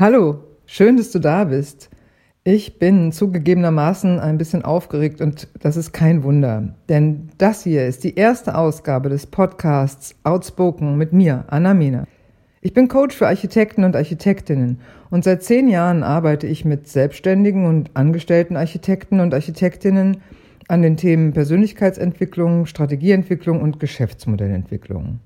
Hallo, schön, dass du da bist. Ich bin zugegebenermaßen ein bisschen aufgeregt und das ist kein Wunder, denn das hier ist die erste Ausgabe des Podcasts Outspoken mit mir, Anna Mina. Ich bin Coach für Architekten und Architektinnen und seit zehn Jahren arbeite ich mit selbstständigen und angestellten Architekten und Architektinnen an den Themen Persönlichkeitsentwicklung, Strategieentwicklung und Geschäftsmodellentwicklung.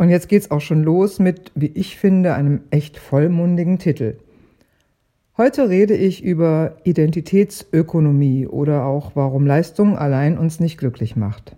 Und jetzt geht's auch schon los mit, wie ich finde, einem echt vollmundigen Titel. Heute rede ich über Identitätsökonomie oder auch warum Leistung allein uns nicht glücklich macht.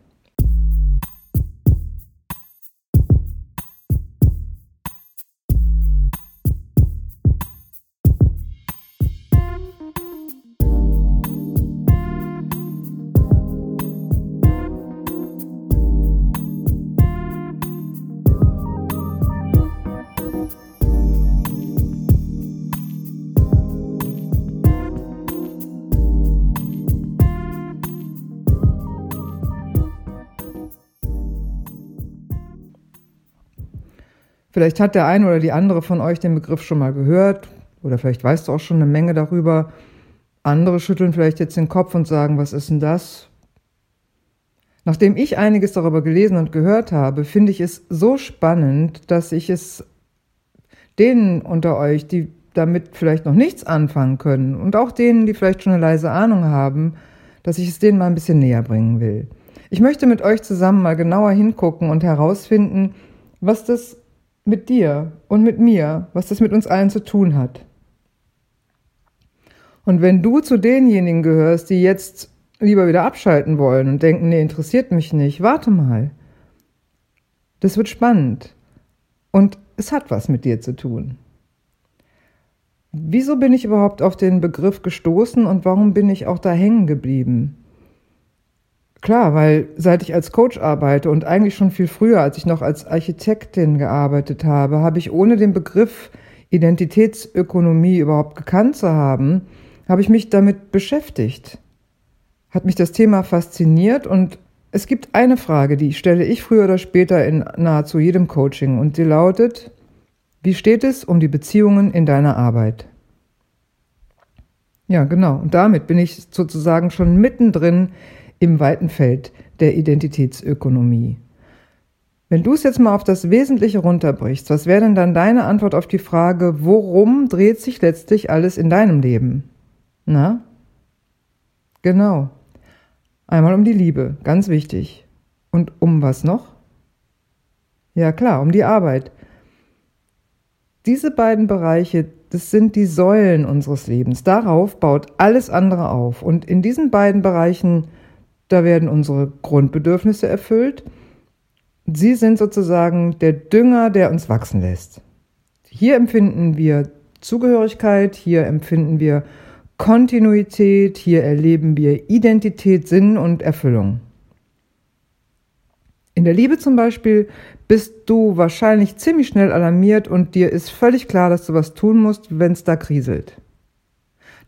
Vielleicht hat der eine oder die andere von euch den Begriff schon mal gehört oder vielleicht weißt du auch schon eine Menge darüber. Andere schütteln vielleicht jetzt den Kopf und sagen, was ist denn das? Nachdem ich einiges darüber gelesen und gehört habe, finde ich es so spannend, dass ich es denen unter euch, die damit vielleicht noch nichts anfangen können und auch denen, die vielleicht schon eine leise Ahnung haben, dass ich es denen mal ein bisschen näher bringen will. Ich möchte mit euch zusammen mal genauer hingucken und herausfinden, was das mit dir und mit mir, was das mit uns allen zu tun hat. Und wenn du zu denjenigen gehörst, die jetzt lieber wieder abschalten wollen und denken, nee, interessiert mich nicht, warte mal. Das wird spannend. Und es hat was mit dir zu tun. Wieso bin ich überhaupt auf den Begriff gestoßen und warum bin ich auch da hängen geblieben? Klar, weil seit ich als Coach arbeite und eigentlich schon viel früher, als ich noch als Architektin gearbeitet habe, habe ich ohne den Begriff Identitätsökonomie überhaupt gekannt zu haben, habe ich mich damit beschäftigt. Hat mich das Thema fasziniert und es gibt eine Frage, die stelle ich früher oder später in nahezu jedem Coaching und sie lautet, wie steht es um die Beziehungen in deiner Arbeit? Ja, genau. Und damit bin ich sozusagen schon mittendrin im weiten Feld der Identitätsökonomie. Wenn du es jetzt mal auf das Wesentliche runterbrichst, was wäre denn dann deine Antwort auf die Frage, worum dreht sich letztlich alles in deinem Leben? Na? Genau. Einmal um die Liebe, ganz wichtig. Und um was noch? Ja klar, um die Arbeit. Diese beiden Bereiche, das sind die Säulen unseres Lebens. Darauf baut alles andere auf. Und in diesen beiden Bereichen da werden unsere Grundbedürfnisse erfüllt. Sie sind sozusagen der Dünger, der uns wachsen lässt. Hier empfinden wir Zugehörigkeit, hier empfinden wir Kontinuität, hier erleben wir Identität, Sinn und Erfüllung. In der Liebe zum Beispiel bist du wahrscheinlich ziemlich schnell alarmiert und dir ist völlig klar, dass du was tun musst, wenn es da kriselt.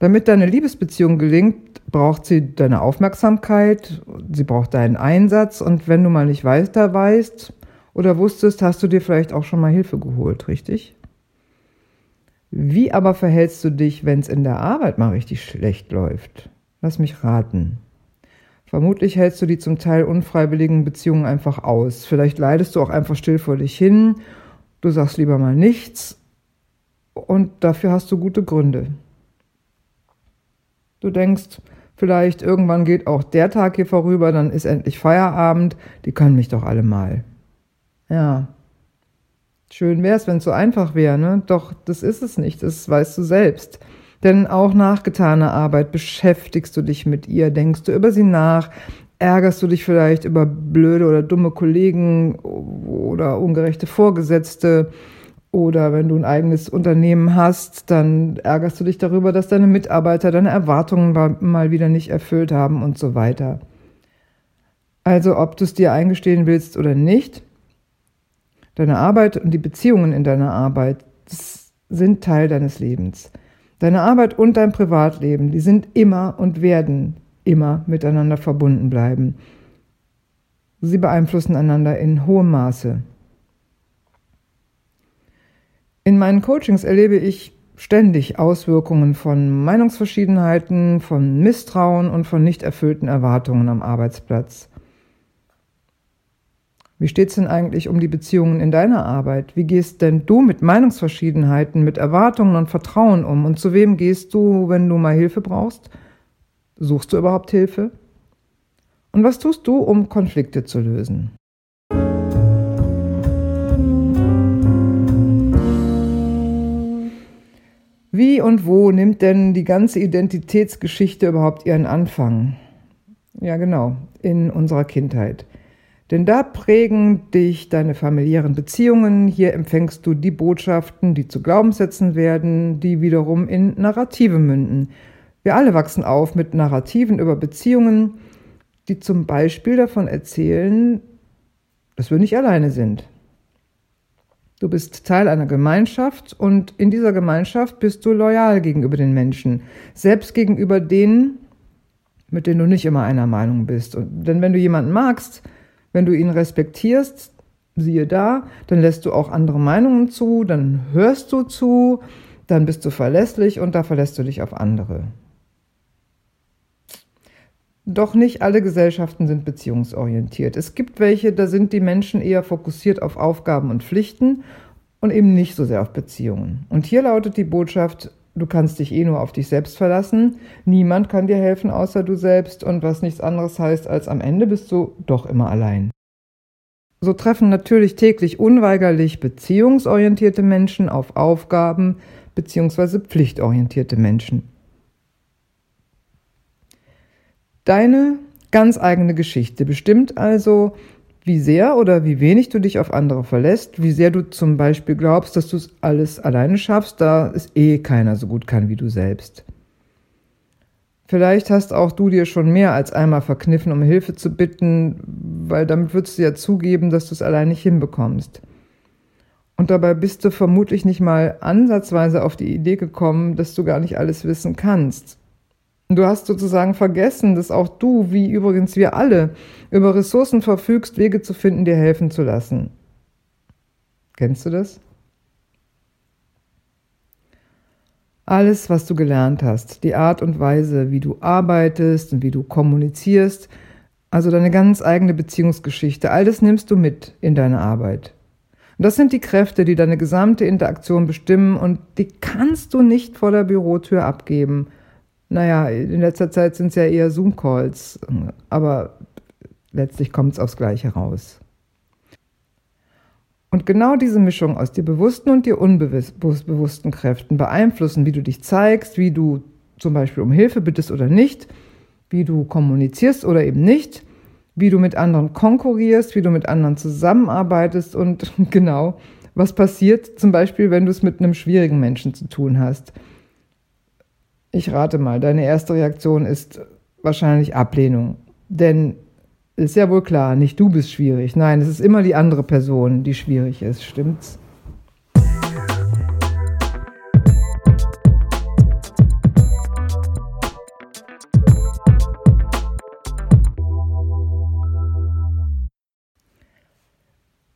Damit deine Liebesbeziehung gelingt, braucht sie deine Aufmerksamkeit, sie braucht deinen Einsatz und wenn du mal nicht weiter weißt oder wusstest, hast du dir vielleicht auch schon mal Hilfe geholt, richtig? Wie aber verhältst du dich, wenn es in der Arbeit mal richtig schlecht läuft? Lass mich raten. Vermutlich hältst du die zum Teil unfreiwilligen Beziehungen einfach aus. Vielleicht leidest du auch einfach still vor dich hin. Du sagst lieber mal nichts. Und dafür hast du gute Gründe. Du denkst, vielleicht irgendwann geht auch der Tag hier vorüber, dann ist endlich Feierabend, die können mich doch alle mal. Ja. Schön wär's, wenn es so einfach wäre, ne? Doch das ist es nicht, das weißt du selbst. Denn auch nach getaner Arbeit beschäftigst du dich mit ihr, denkst du über sie nach, ärgerst du dich vielleicht über blöde oder dumme Kollegen oder ungerechte Vorgesetzte, oder wenn du ein eigenes Unternehmen hast, dann ärgerst du dich darüber, dass deine Mitarbeiter deine Erwartungen mal wieder nicht erfüllt haben und so weiter. Also ob du es dir eingestehen willst oder nicht, deine Arbeit und die Beziehungen in deiner Arbeit sind Teil deines Lebens. Deine Arbeit und dein Privatleben, die sind immer und werden immer miteinander verbunden bleiben. Sie beeinflussen einander in hohem Maße. In meinen Coachings erlebe ich ständig Auswirkungen von Meinungsverschiedenheiten, von Misstrauen und von nicht erfüllten Erwartungen am Arbeitsplatz. Wie steht's denn eigentlich um die Beziehungen in deiner Arbeit? Wie gehst denn du mit Meinungsverschiedenheiten, mit Erwartungen und Vertrauen um? Und zu wem gehst du, wenn du mal Hilfe brauchst? Suchst du überhaupt Hilfe? Und was tust du, um Konflikte zu lösen? Wie und wo nimmt denn die ganze Identitätsgeschichte überhaupt ihren Anfang? Ja, genau, in unserer Kindheit. Denn da prägen dich deine familiären Beziehungen, hier empfängst du die Botschaften, die zu Glaubenssätzen werden, die wiederum in Narrative münden. Wir alle wachsen auf mit Narrativen über Beziehungen, die zum Beispiel davon erzählen, dass wir nicht alleine sind. Du bist Teil einer Gemeinschaft und in dieser Gemeinschaft bist du loyal gegenüber den Menschen, selbst gegenüber denen, mit denen du nicht immer einer Meinung bist. Und, denn wenn du jemanden magst, wenn du ihn respektierst, siehe da, dann lässt du auch andere Meinungen zu, dann hörst du zu, dann bist du verlässlich und da verlässt du dich auf andere. Doch nicht alle Gesellschaften sind beziehungsorientiert. Es gibt welche, da sind die Menschen eher fokussiert auf Aufgaben und Pflichten und eben nicht so sehr auf Beziehungen. Und hier lautet die Botschaft, du kannst dich eh nur auf dich selbst verlassen, niemand kann dir helfen außer du selbst und was nichts anderes heißt, als am Ende bist du doch immer allein. So treffen natürlich täglich unweigerlich beziehungsorientierte Menschen auf Aufgaben bzw. pflichtorientierte Menschen. Deine ganz eigene Geschichte bestimmt also, wie sehr oder wie wenig du dich auf andere verlässt, wie sehr du zum Beispiel glaubst, dass du es alles alleine schaffst, da es eh keiner so gut kann wie du selbst. Vielleicht hast auch du dir schon mehr als einmal verkniffen, um Hilfe zu bitten, weil damit würdest du ja zugeben, dass du es allein nicht hinbekommst. Und dabei bist du vermutlich nicht mal ansatzweise auf die Idee gekommen, dass du gar nicht alles wissen kannst. Du hast sozusagen vergessen, dass auch du, wie übrigens wir alle, über Ressourcen verfügst, Wege zu finden, dir helfen zu lassen. Kennst du das? Alles, was du gelernt hast, die Art und Weise, wie du arbeitest und wie du kommunizierst, also deine ganz eigene Beziehungsgeschichte, all das nimmst du mit in deine Arbeit. Und das sind die Kräfte, die deine gesamte Interaktion bestimmen und die kannst du nicht vor der Bürotür abgeben naja, in letzter Zeit sind es ja eher Zoom-Calls, aber letztlich kommt es aufs Gleiche raus. Und genau diese Mischung aus dir bewussten und dir unbewussten Kräften beeinflussen, wie du dich zeigst, wie du zum Beispiel um Hilfe bittest oder nicht, wie du kommunizierst oder eben nicht, wie du mit anderen konkurrierst, wie du mit anderen zusammenarbeitest und genau, was passiert zum Beispiel, wenn du es mit einem schwierigen Menschen zu tun hast. Ich rate mal, deine erste Reaktion ist wahrscheinlich Ablehnung. Denn ist ja wohl klar, nicht du bist schwierig. Nein, es ist immer die andere Person, die schwierig ist, stimmt's?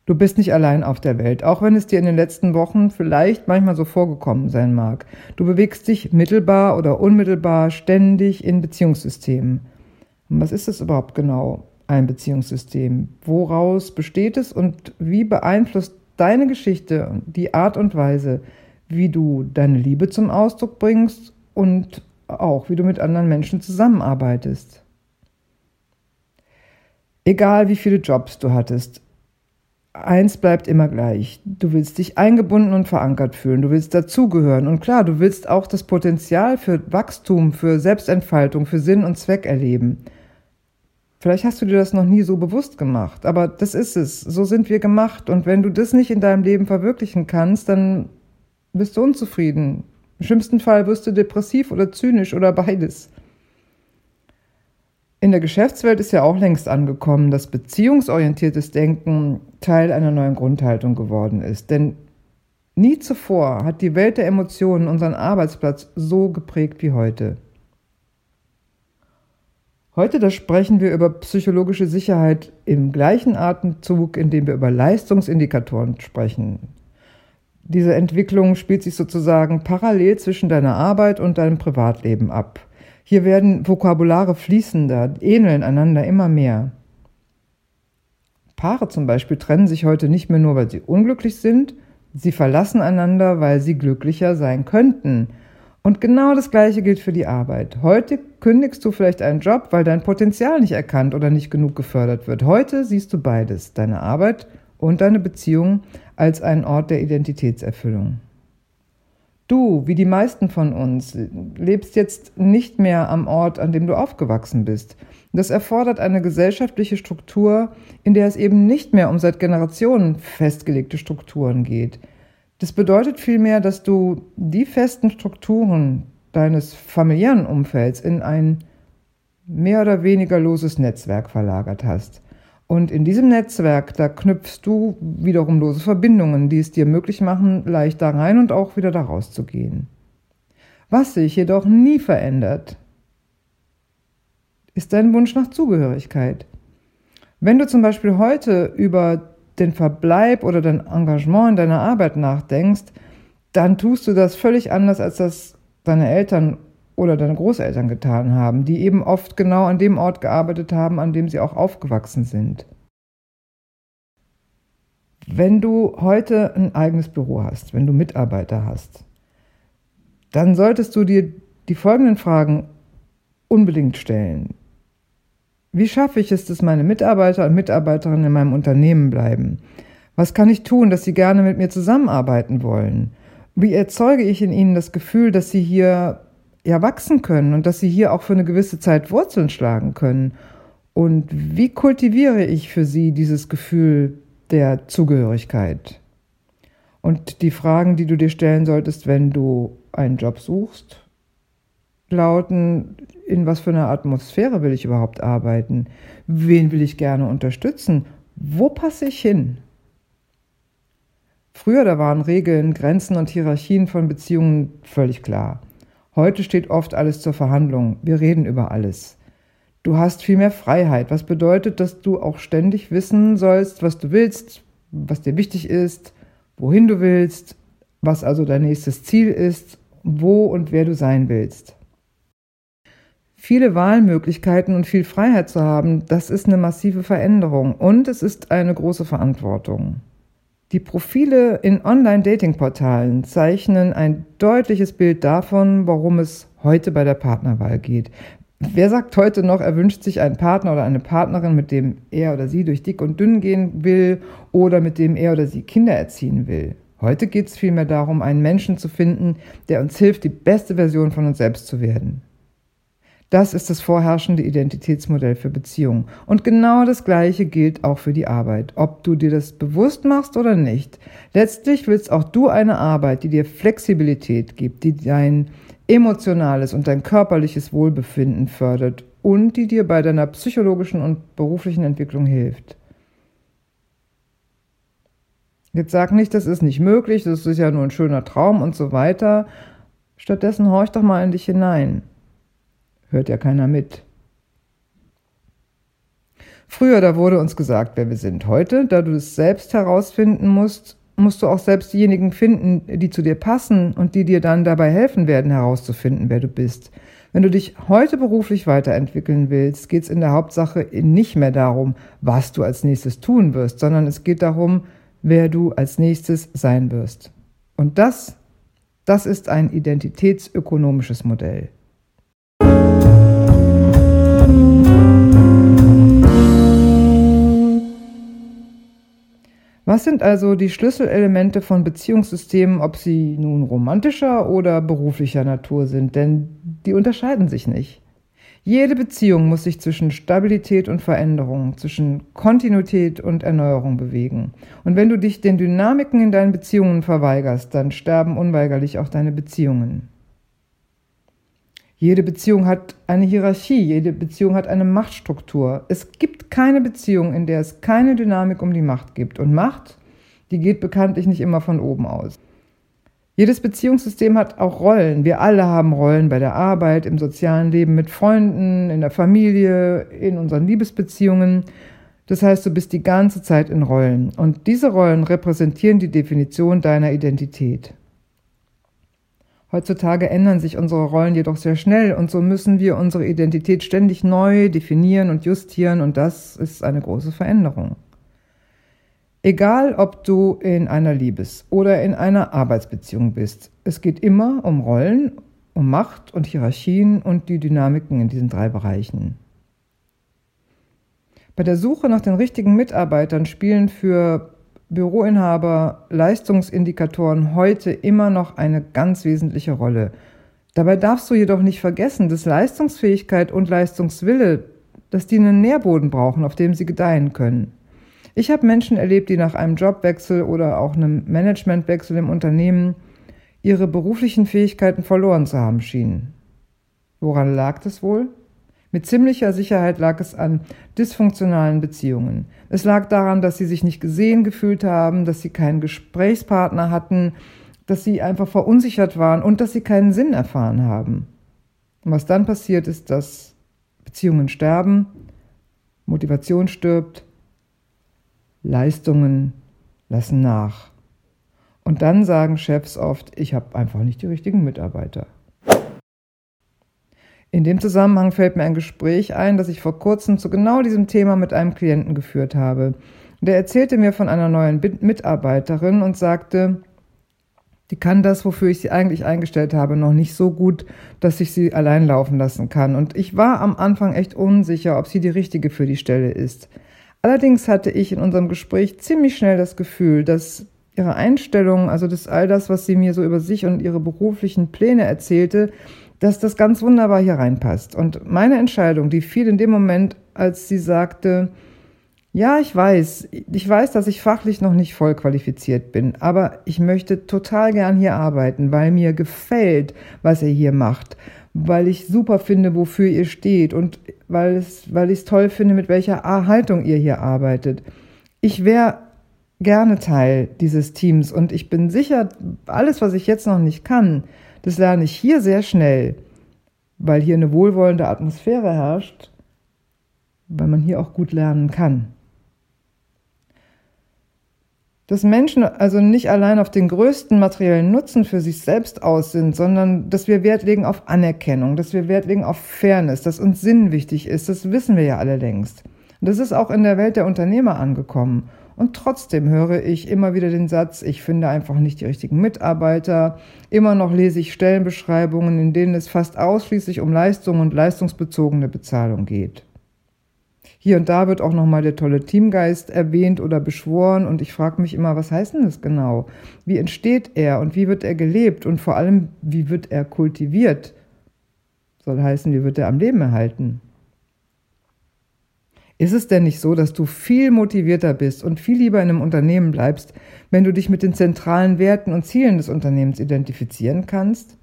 Du bist nicht allein auf der Welt, auch wenn es dir in den letzten Wochen vielleicht manchmal so vorgekommen sein mag. Du bewegst dich mittelbar oder unmittelbar ständig in Beziehungssystemen. Und was ist es überhaupt genau, ein Beziehungssystem? Woraus besteht es und wie beeinflusst deine Geschichte die Art und Weise, wie du deine Liebe zum Ausdruck bringst und auch wie du mit anderen Menschen zusammenarbeitest? Egal wie viele Jobs du hattest, eins bleibt immer gleich. Du willst dich eingebunden und verankert fühlen. Du willst dazugehören. Und klar, du willst auch das Potenzial für Wachstum, für Selbstentfaltung, für Sinn und Zweck erleben. Vielleicht hast du dir das noch nie so bewusst gemacht, aber das ist es. So sind wir gemacht. Und wenn du das nicht in deinem Leben verwirklichen kannst, dann bist du unzufrieden. Im schlimmsten Fall wirst du depressiv oder zynisch oder beides. In der Geschäftswelt ist ja auch längst angekommen, dass beziehungsorientiertes Denken Teil einer neuen Grundhaltung geworden ist. Denn nie zuvor hat die Welt der Emotionen unseren Arbeitsplatz so geprägt wie heute. Heute, da sprechen wir über psychologische Sicherheit im gleichen Atemzug, in dem wir über Leistungsindikatoren sprechen. Diese Entwicklung spielt sich sozusagen parallel zwischen deiner Arbeit und deinem Privatleben ab. Hier werden Vokabulare fließender, ähneln einander immer mehr. Paare zum Beispiel trennen sich heute nicht mehr nur, weil sie unglücklich sind, sie verlassen einander, weil sie glücklicher sein könnten. Und genau das Gleiche gilt für die Arbeit. Heute kündigst du vielleicht einen Job, weil dein Potenzial nicht erkannt oder nicht genug gefördert wird. Heute siehst du beides, deine Arbeit und deine Beziehung als einen Ort der Identitätserfüllung. Du, wie die meisten von uns, lebst jetzt nicht mehr am Ort, an dem du aufgewachsen bist. Das erfordert eine gesellschaftliche Struktur, in der es eben nicht mehr um seit Generationen festgelegte Strukturen geht. Das bedeutet vielmehr, dass du die festen Strukturen deines familiären Umfelds in ein mehr oder weniger loses Netzwerk verlagert hast. Und in diesem Netzwerk, da knüpfst du wiederum lose Verbindungen, die es dir möglich machen, leicht da rein und auch wieder da rauszugehen. Was sich jedoch nie verändert, ist dein Wunsch nach Zugehörigkeit. Wenn du zum Beispiel heute über den Verbleib oder dein Engagement in deiner Arbeit nachdenkst, dann tust du das völlig anders, als das deine Eltern oder deine Großeltern getan haben, die eben oft genau an dem Ort gearbeitet haben, an dem sie auch aufgewachsen sind. Wenn du heute ein eigenes Büro hast, wenn du Mitarbeiter hast, dann solltest du dir die folgenden Fragen unbedingt stellen. Wie schaffe ich es, dass meine Mitarbeiter und Mitarbeiterinnen in meinem Unternehmen bleiben? Was kann ich tun, dass sie gerne mit mir zusammenarbeiten wollen? Wie erzeuge ich in ihnen das Gefühl, dass sie hier ja wachsen können und dass sie hier auch für eine gewisse Zeit Wurzeln schlagen können. Und wie kultiviere ich für sie dieses Gefühl der Zugehörigkeit? Und die Fragen, die du dir stellen solltest, wenn du einen Job suchst, lauten, in was für einer Atmosphäre will ich überhaupt arbeiten? Wen will ich gerne unterstützen? Wo passe ich hin? Früher, da waren Regeln, Grenzen und Hierarchien von Beziehungen völlig klar. Heute steht oft alles zur Verhandlung. Wir reden über alles. Du hast viel mehr Freiheit, was bedeutet, dass du auch ständig wissen sollst, was du willst, was dir wichtig ist, wohin du willst, was also dein nächstes Ziel ist, wo und wer du sein willst. Viele Wahlmöglichkeiten und viel Freiheit zu haben, das ist eine massive Veränderung und es ist eine große Verantwortung. Die Profile in Online-Dating-Portalen zeichnen ein deutliches Bild davon, worum es heute bei der Partnerwahl geht. Wer sagt heute noch, er wünscht sich einen Partner oder eine Partnerin, mit dem er oder sie durch dick und dünn gehen will oder mit dem er oder sie Kinder erziehen will? Heute geht es vielmehr darum, einen Menschen zu finden, der uns hilft, die beste Version von uns selbst zu werden. Das ist das vorherrschende Identitätsmodell für Beziehungen. Und genau das Gleiche gilt auch für die Arbeit, ob du dir das bewusst machst oder nicht. Letztlich willst auch du eine Arbeit, die dir Flexibilität gibt, die dein emotionales und dein körperliches Wohlbefinden fördert und die dir bei deiner psychologischen und beruflichen Entwicklung hilft. Jetzt sag nicht, das ist nicht möglich, das ist ja nur ein schöner Traum und so weiter. Stattdessen horch doch mal in dich hinein hört ja keiner mit. Früher, da wurde uns gesagt, wer wir sind. Heute, da du es selbst herausfinden musst, musst du auch selbst diejenigen finden, die zu dir passen und die dir dann dabei helfen werden, herauszufinden, wer du bist. Wenn du dich heute beruflich weiterentwickeln willst, geht es in der Hauptsache nicht mehr darum, was du als nächstes tun wirst, sondern es geht darum, wer du als nächstes sein wirst. Und das, das ist ein identitätsökonomisches Modell. Was sind also die Schlüsselelemente von Beziehungssystemen, ob sie nun romantischer oder beruflicher Natur sind? Denn die unterscheiden sich nicht. Jede Beziehung muss sich zwischen Stabilität und Veränderung, zwischen Kontinuität und Erneuerung bewegen. Und wenn du dich den Dynamiken in deinen Beziehungen verweigerst, dann sterben unweigerlich auch deine Beziehungen. Jede Beziehung hat eine Hierarchie, jede Beziehung hat eine Machtstruktur. Es gibt keine Beziehung, in der es keine Dynamik um die Macht gibt. Und Macht, die geht bekanntlich nicht immer von oben aus. Jedes Beziehungssystem hat auch Rollen. Wir alle haben Rollen bei der Arbeit, im sozialen Leben mit Freunden, in der Familie, in unseren Liebesbeziehungen. Das heißt, du bist die ganze Zeit in Rollen und diese Rollen repräsentieren die Definition deiner Identität. Heutzutage ändern sich unsere Rollen jedoch sehr schnell und so müssen wir unsere Identität ständig neu definieren und justieren und das ist eine große Veränderung. Egal, ob du in einer Liebes- oder in einer Arbeitsbeziehung bist, es geht immer um Rollen, um Macht und Hierarchien und die Dynamiken in diesen drei Bereichen. Bei der Suche nach den richtigen Mitarbeitern spielen für Büroinhaber Leistungsindikatoren heute immer noch eine ganz wesentliche Rolle. Dabei darfst du jedoch nicht vergessen, dass Leistungsfähigkeit und Leistungswille, dass die einen Nährboden brauchen, auf dem sie gedeihen können. Ich habe Menschen erlebt, die nach einem Jobwechsel oder auch einem Managementwechsel im Unternehmen ihre beruflichen Fähigkeiten verloren zu haben schienen. Woran lag das wohl? Mit ziemlicher Sicherheit lag es an dysfunktionalen Beziehungen. Es lag daran, dass sie sich nicht gesehen gefühlt haben, dass sie keinen Gesprächspartner hatten, dass sie einfach verunsichert waren und dass sie keinen Sinn erfahren haben. Und was dann passiert ist, dass Beziehungen sterben, Motivation stirbt, Leistungen lassen nach. Und dann sagen Chefs oft, ich habe einfach nicht die richtigen Mitarbeiter. In dem Zusammenhang fällt mir ein Gespräch ein, das ich vor kurzem zu genau diesem Thema mit einem Klienten geführt habe. Der erzählte mir von einer neuen Mitarbeiterin und sagte, die kann das, wofür ich sie eigentlich eingestellt habe, noch nicht so gut, dass ich sie allein laufen lassen kann. Und ich war am Anfang echt unsicher, ob sie die richtige für die Stelle ist. Allerdings hatte ich in unserem Gespräch ziemlich schnell das Gefühl, dass ihre Einstellung, also das all das, was sie mir so über sich und ihre beruflichen Pläne erzählte, dass das ganz wunderbar hier reinpasst. Und meine Entscheidung, die fiel in dem Moment, als sie sagte, ja, ich weiß, ich weiß, dass ich fachlich noch nicht voll qualifiziert bin, aber ich möchte total gern hier arbeiten, weil mir gefällt, was ihr hier macht, weil ich super finde, wofür ihr steht und weil es, weil ich es toll finde, mit welcher Haltung ihr hier arbeitet. Ich wäre gerne Teil dieses Teams und ich bin sicher, alles, was ich jetzt noch nicht kann, das lerne ich hier sehr schnell, weil hier eine wohlwollende Atmosphäre herrscht, weil man hier auch gut lernen kann. Dass Menschen also nicht allein auf den größten materiellen Nutzen für sich selbst aus sind, sondern dass wir Wert legen auf Anerkennung, dass wir Wert legen auf Fairness, dass uns Sinn wichtig ist, das wissen wir ja alle längst. Und das ist auch in der Welt der Unternehmer angekommen. Und trotzdem höre ich immer wieder den Satz, ich finde einfach nicht die richtigen Mitarbeiter. Immer noch lese ich Stellenbeschreibungen, in denen es fast ausschließlich um Leistung und leistungsbezogene Bezahlung geht. Hier und da wird auch nochmal der tolle Teamgeist erwähnt oder beschworen und ich frage mich immer, was heißt denn das genau? Wie entsteht er und wie wird er gelebt und vor allem, wie wird er kultiviert? Soll heißen, wie wird er am Leben erhalten? Ist es denn nicht so, dass du viel motivierter bist und viel lieber in einem Unternehmen bleibst, wenn du dich mit den zentralen Werten und Zielen des Unternehmens identifizieren kannst?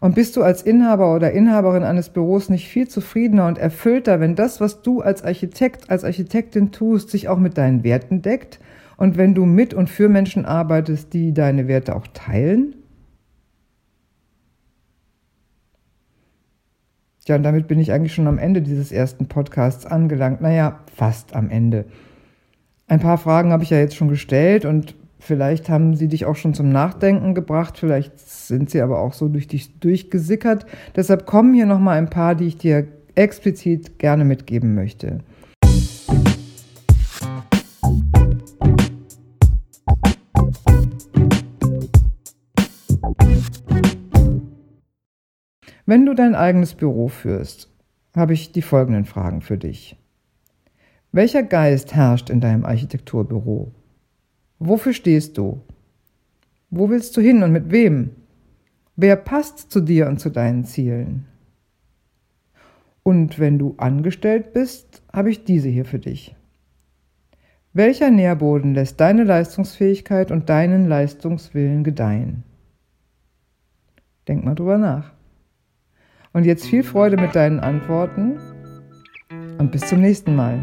Und bist du als Inhaber oder Inhaberin eines Büros nicht viel zufriedener und erfüllter, wenn das, was du als Architekt, als Architektin tust, sich auch mit deinen Werten deckt? Und wenn du mit und für Menschen arbeitest, die deine Werte auch teilen? Ja, und damit bin ich eigentlich schon am Ende dieses ersten Podcasts angelangt. Naja, fast am Ende. Ein paar Fragen habe ich ja jetzt schon gestellt und vielleicht haben sie dich auch schon zum Nachdenken gebracht, vielleicht sind sie aber auch so durch dich durchgesickert. Deshalb kommen hier nochmal ein paar, die ich dir explizit gerne mitgeben möchte. Wenn du dein eigenes Büro führst, habe ich die folgenden Fragen für dich. Welcher Geist herrscht in deinem Architekturbüro? Wofür stehst du? Wo willst du hin und mit wem? Wer passt zu dir und zu deinen Zielen? Und wenn du angestellt bist, habe ich diese hier für dich. Welcher Nährboden lässt deine Leistungsfähigkeit und deinen Leistungswillen gedeihen? Denk mal drüber nach. Und jetzt viel Freude mit deinen Antworten und bis zum nächsten Mal.